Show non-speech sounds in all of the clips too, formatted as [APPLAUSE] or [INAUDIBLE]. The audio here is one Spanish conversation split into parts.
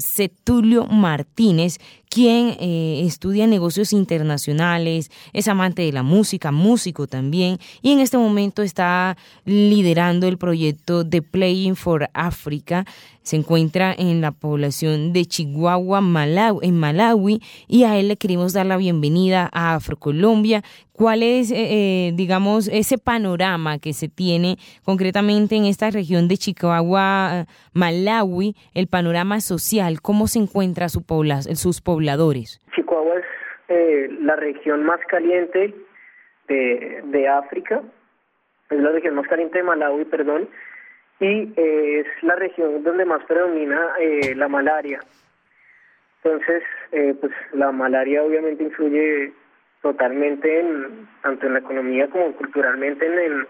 Setulio Martínez, quien eh, estudia negocios internacionales, es amante de la música, músico también, y en este momento está liderando el proyecto de Playing for Africa. Se encuentra en la población de Chihuahua, Malawi, en Malawi, y a él le queremos dar la bienvenida a Afrocolombia. ¿Cuál es, eh, eh, digamos, ese panorama que se tiene concretamente en esta región de Chihuahua, Malawi, el panorama social? ¿Cómo se encuentra su sus Chihuahua es eh, la región más caliente de, de África, es la región más caliente de Malawi, perdón, y es la región donde más predomina la malaria. Entonces, pues la malaria obviamente influye totalmente en, tanto en la economía como culturalmente en,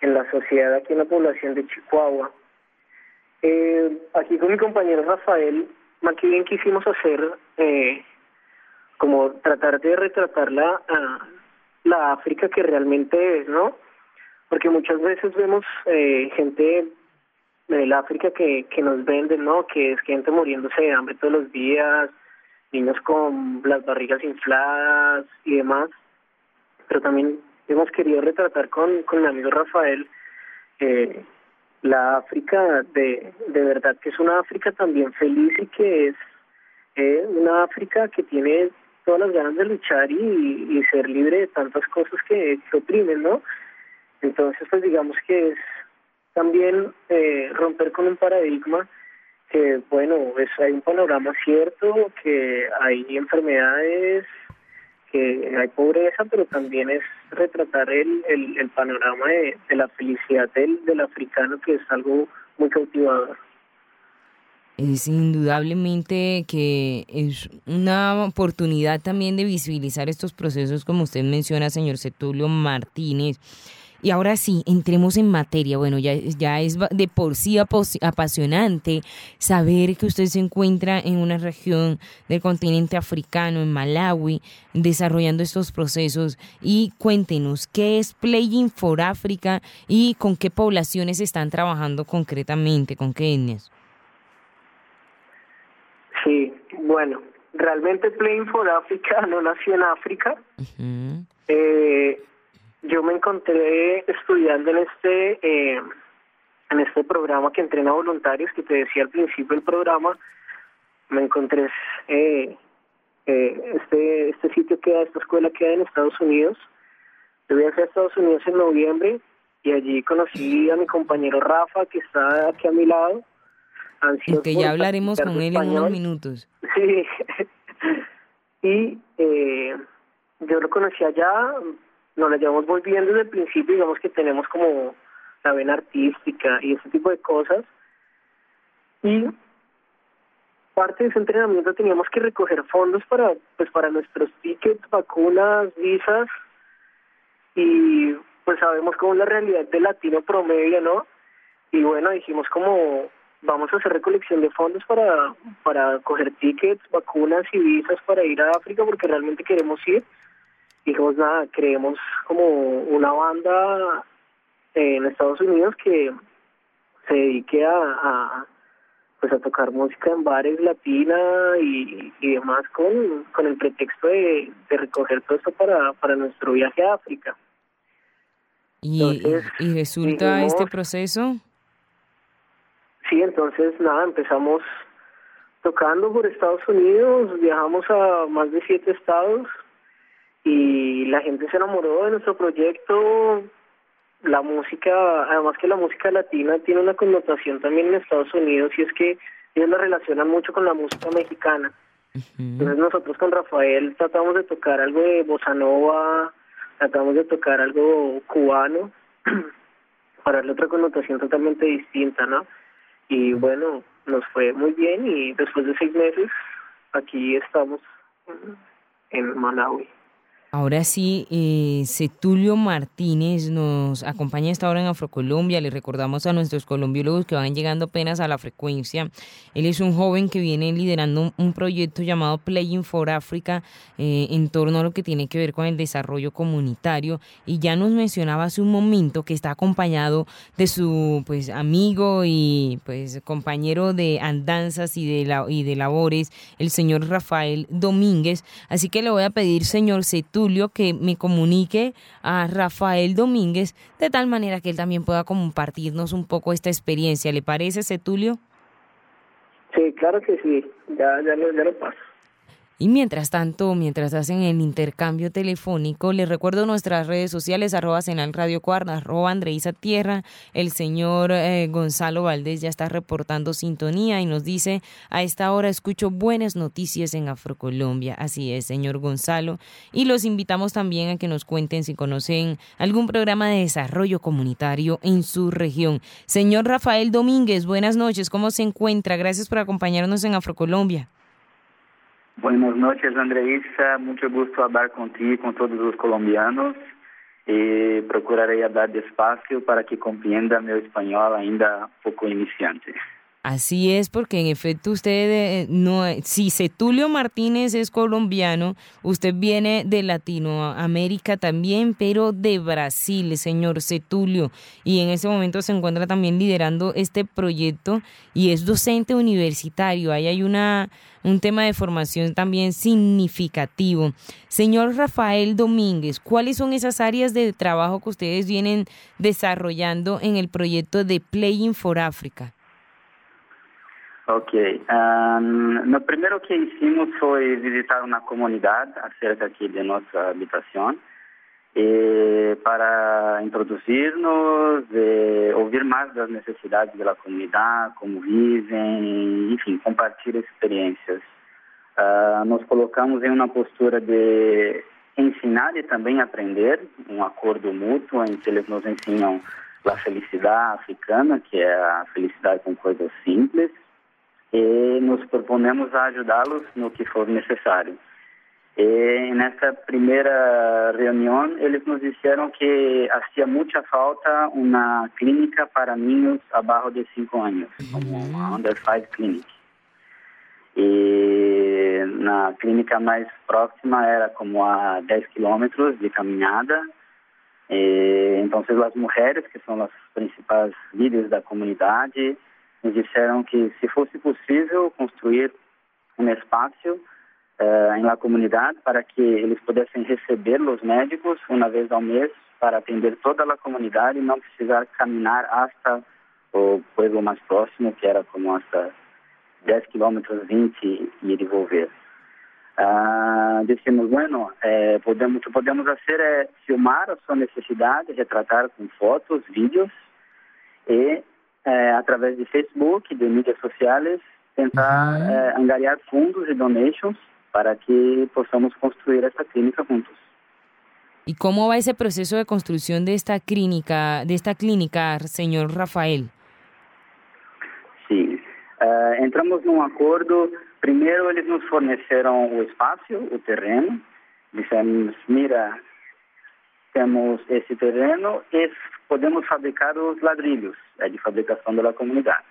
en, la sociedad aquí en la población de Chihuahua. Eh, aquí con mi compañero Rafael, bien quisimos hacer eh, como tratar de retratar la, África que realmente es, ¿no? Porque muchas veces vemos eh, gente del África que, que nos venden, ¿no? Que es gente muriéndose de hambre todos los días, niños con las barrigas infladas y demás, pero también hemos querido retratar con, con mi amigo Rafael eh, la África de, de verdad que es una África también feliz y que es eh, una África que tiene todas las ganas de luchar y, ser libre de tantas cosas que, que oprimen, ¿no? Entonces, pues digamos que es también eh, romper con un paradigma que bueno, es, hay un panorama cierto, que hay enfermedades, que hay pobreza, pero también es retratar el, el, panorama de, la felicidad del, del africano, que es algo muy cautivador. Es indudablemente que es una oportunidad también de visibilizar estos procesos, como usted menciona, señor Setulio Martínez y ahora sí, entremos en materia. Bueno, ya, ya es de por sí apasionante saber que usted se encuentra en una región del continente africano, en Malawi, desarrollando estos procesos. Y cuéntenos, ¿qué es Playing for Africa y con qué poblaciones están trabajando concretamente, con qué etnias? Sí, bueno, realmente Playing for Africa [LAUGHS] no nació en África. eh, yo me encontré estudiando en este eh, en este programa que entrena voluntarios que te decía al principio del programa me encontré eh, eh, este este sitio queda esta escuela queda en Estados Unidos. Yo viajé a Estados Unidos en noviembre y allí conocí a mi compañero Rafa que está aquí a mi lado que ya hablaremos con él en unos minutos [LAUGHS] sí y eh, yo lo conocí allá nos la llevamos muy bien desde el principio, digamos que tenemos como la vena artística y ese tipo de cosas. Y parte de ese entrenamiento teníamos que recoger fondos para pues para nuestros tickets, vacunas, visas y pues sabemos cómo es la realidad del latino promedio, ¿no? Y bueno, dijimos como vamos a hacer recolección de fondos para para coger tickets, vacunas y visas para ir a África porque realmente queremos ir dijimos nada, creemos como una banda en Estados Unidos que se dedique a, pues a tocar música en bares latina y, y demás con, con el pretexto de, recoger todo esto para, para nuestro viaje a África. ¿Y, ¿y resulta este proceso? Sí, entonces nada, empezamos tocando por Estados Unidos, viajamos a más de siete estados, y la gente se enamoró de nuestro proyecto. La música, además que la música latina tiene una connotación también en Estados Unidos y es que ellos la relacionan mucho con la música mexicana. Entonces nosotros con Rafael tratamos de tocar algo de bossa nova, tratamos de tocar algo cubano [CLEARS THROAT] para darle otra connotación totalmente distinta, ¿no? Y bueno, nos fue muy bien y después de seis meses aquí estamos en Malawi. Ahora sí, eh, Setulio Martínez nos acompaña esta hora en Afrocolombia. Le recordamos a nuestros colombiólogos que van llegando apenas a la frecuencia. Él es un joven que viene liderando un, proyecto llamado Playing for Africa eh, en torno a lo que tiene que ver con el desarrollo comunitario. Y ya nos mencionaba hace un momento que está acompañado de su pues amigo y pues compañero de andanzas y de, la, y de labores, el señor Rafael Domínguez. Así que le voy a pedir, señor Setulio, que me comunique a Rafael Domínguez de tal manera que él también pueda compartirnos un poco esta experiencia. ¿Le parece, Setulio? Sí, claro que sí. Ya, ya, ya lo paso. Y mientras tanto, mientras hacen el intercambio telefónico, les recuerdo nuestras redes sociales, arroba Senal Radio Cuarta, arroba Andreisa Tierra. El señor eh, Gonzalo Valdés ya está reportando sintonía y nos dice, a esta hora escucho buenas noticias en Afrocolombia. Así es, señor Gonzalo. Y los invitamos también a que nos cuenten si conocen algún programa de desarrollo comunitario en su región. Señor Rafael Domínguez, buenas noches, ¿cómo se encuentra? Gracias por acompañarnos en Afrocolombia. Buenas noches, Andreissa. Mucho gusto hablar contigo y con todos los colombianos. E procurarei dar despacio para que compreenda meu espanhol ainda pouco iniciante. Así es, porque en efecto usted eh, no, si Setulio Martínez es colombiano, usted viene de Latinoamérica también, pero de Brasil, señor Setulio, y en ese momento se encuentra también liderando este proyecto y es docente universitario. Ahí hay una un tema de formación también significativo. Señor Rafael Domínguez, ¿cuáles son esas áreas de trabajo que ustedes vienen desarrollando en el proyecto de Playing for Africa? Ok. Um, no primeiro que hicimos foi visitar uma comunidade acerca aqui de nossa habitação e para introduzir-nos, ouvir mais das necessidades da comunidade, como vivem, enfim, compartilhar experiências. Uh, nos colocamos em uma postura de ensinar e também aprender, um acordo mútuo em que eles nos ensinam a felicidade africana, que é a felicidade com coisas simples, e nos proponemos a ajudá-los no que for necessário. E nessa primeira reunião, eles nos disseram que fazia muita falta uma clínica para ninhos abaixo de 5 anos, como a Under 5 Clinic. E na clínica mais próxima era como a 10 quilômetros de caminhada. E, então, as mulheres, que são as principais líderes da comunidade, nos disseram que se fosse possível construir um espaço uh, em la comunidade para que eles pudessem receber os médicos uma vez ao mês para atender toda a comunidade e não precisar caminhar até o pueblo mais próximo, que era como hasta 10 quilômetros 20 e devolver. Uh, dissemos, bueno, eh, podemos, o que podemos fazer é filmar a sua necessidade, retratar com fotos, vídeos e é, através de Facebook, de mídias sociais, tentar uhum. é, angariar fundos e donations para que possamos construir essa clínica juntos. ¿Y cómo va ese proceso de construcción de esta clínica, de esta clínica, señor Rafael? Sí, uh, entramos num acordo. Primeiro, eles nos forneceram o espaço, o terreno. Dissemos, mira, temos esse terreno e podemos fabricar os ladrilhos, é de fabricação da comunidade.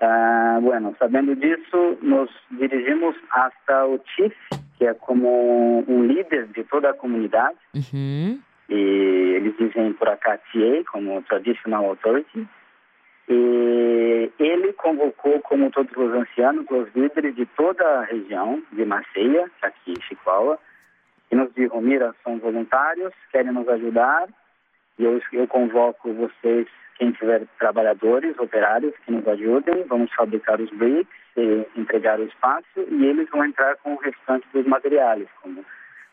Ah, bueno, sabendo disso, nos dirigimos hasta o chief, que é como um líder de toda a comunidade. Uhum. E eles dizem por acá TA, como Traditional Authority. E ele convocou, como todos os ancianos, os líderes de toda a região de Maceia, aqui em Chicoala, e nos digo, mira, são voluntários, querem nos ajudar, e eu, eu convoco vocês, quem tiver trabalhadores, operários, que nos ajudem, vamos fabricar os bricks, entregar o espaço, e eles vão entrar com o restante dos materiais, como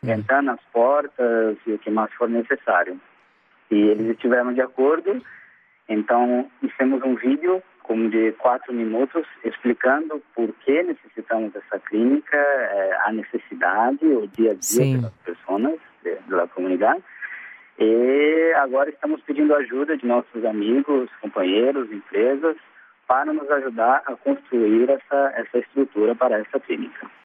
ventanas, portas e o que mais for necessário. E eles estiveram de acordo, então fizemos um vídeo como de quatro minutos, explicando por que necessitamos dessa clínica, eh, a necessidade, o dia a dia Sim. das pessoas, da comunidade. E agora estamos pedindo ajuda de nossos amigos, companheiros, empresas, para nos ajudar a construir essa, essa estrutura para essa clínica.